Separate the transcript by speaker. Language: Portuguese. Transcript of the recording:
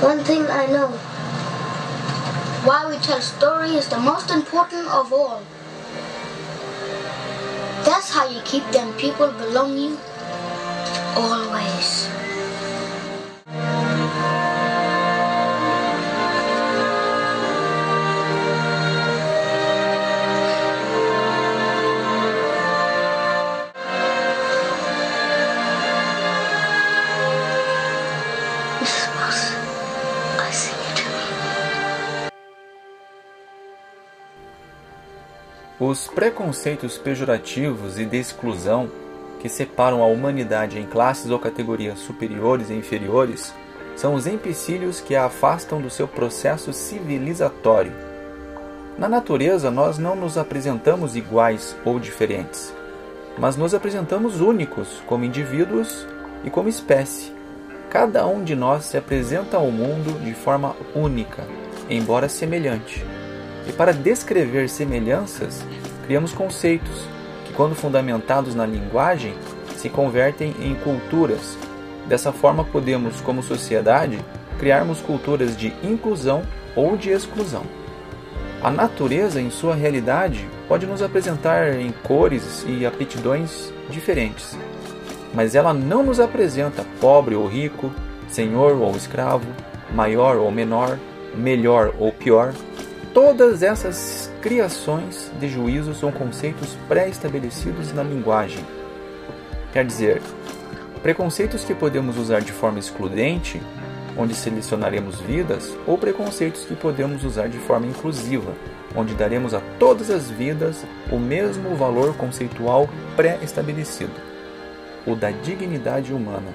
Speaker 1: One thing I know. Why we tell story is the most important of all. That's how you keep them people belong you always.
Speaker 2: Os preconceitos pejorativos e de exclusão que separam a humanidade em classes ou categorias superiores e inferiores são os empecilhos que a afastam do seu processo civilizatório. Na natureza, nós não nos apresentamos iguais ou diferentes, mas nos apresentamos únicos como indivíduos e como espécie. Cada um de nós se apresenta ao mundo de forma única, embora semelhante. E para descrever semelhanças, criamos conceitos que, quando fundamentados na linguagem, se convertem em culturas. Dessa forma, podemos, como sociedade, criarmos culturas de inclusão ou de exclusão. A natureza, em sua realidade, pode nos apresentar em cores e aptidões diferentes, mas ela não nos apresenta pobre ou rico, senhor ou escravo, maior ou menor, melhor ou pior. Todas essas criações de juízo são conceitos pré-estabelecidos na linguagem. Quer dizer, preconceitos que podemos usar de forma excludente, onde selecionaremos vidas, ou preconceitos que podemos usar de forma inclusiva, onde daremos a todas as vidas o mesmo valor conceitual pré-estabelecido, o da dignidade humana.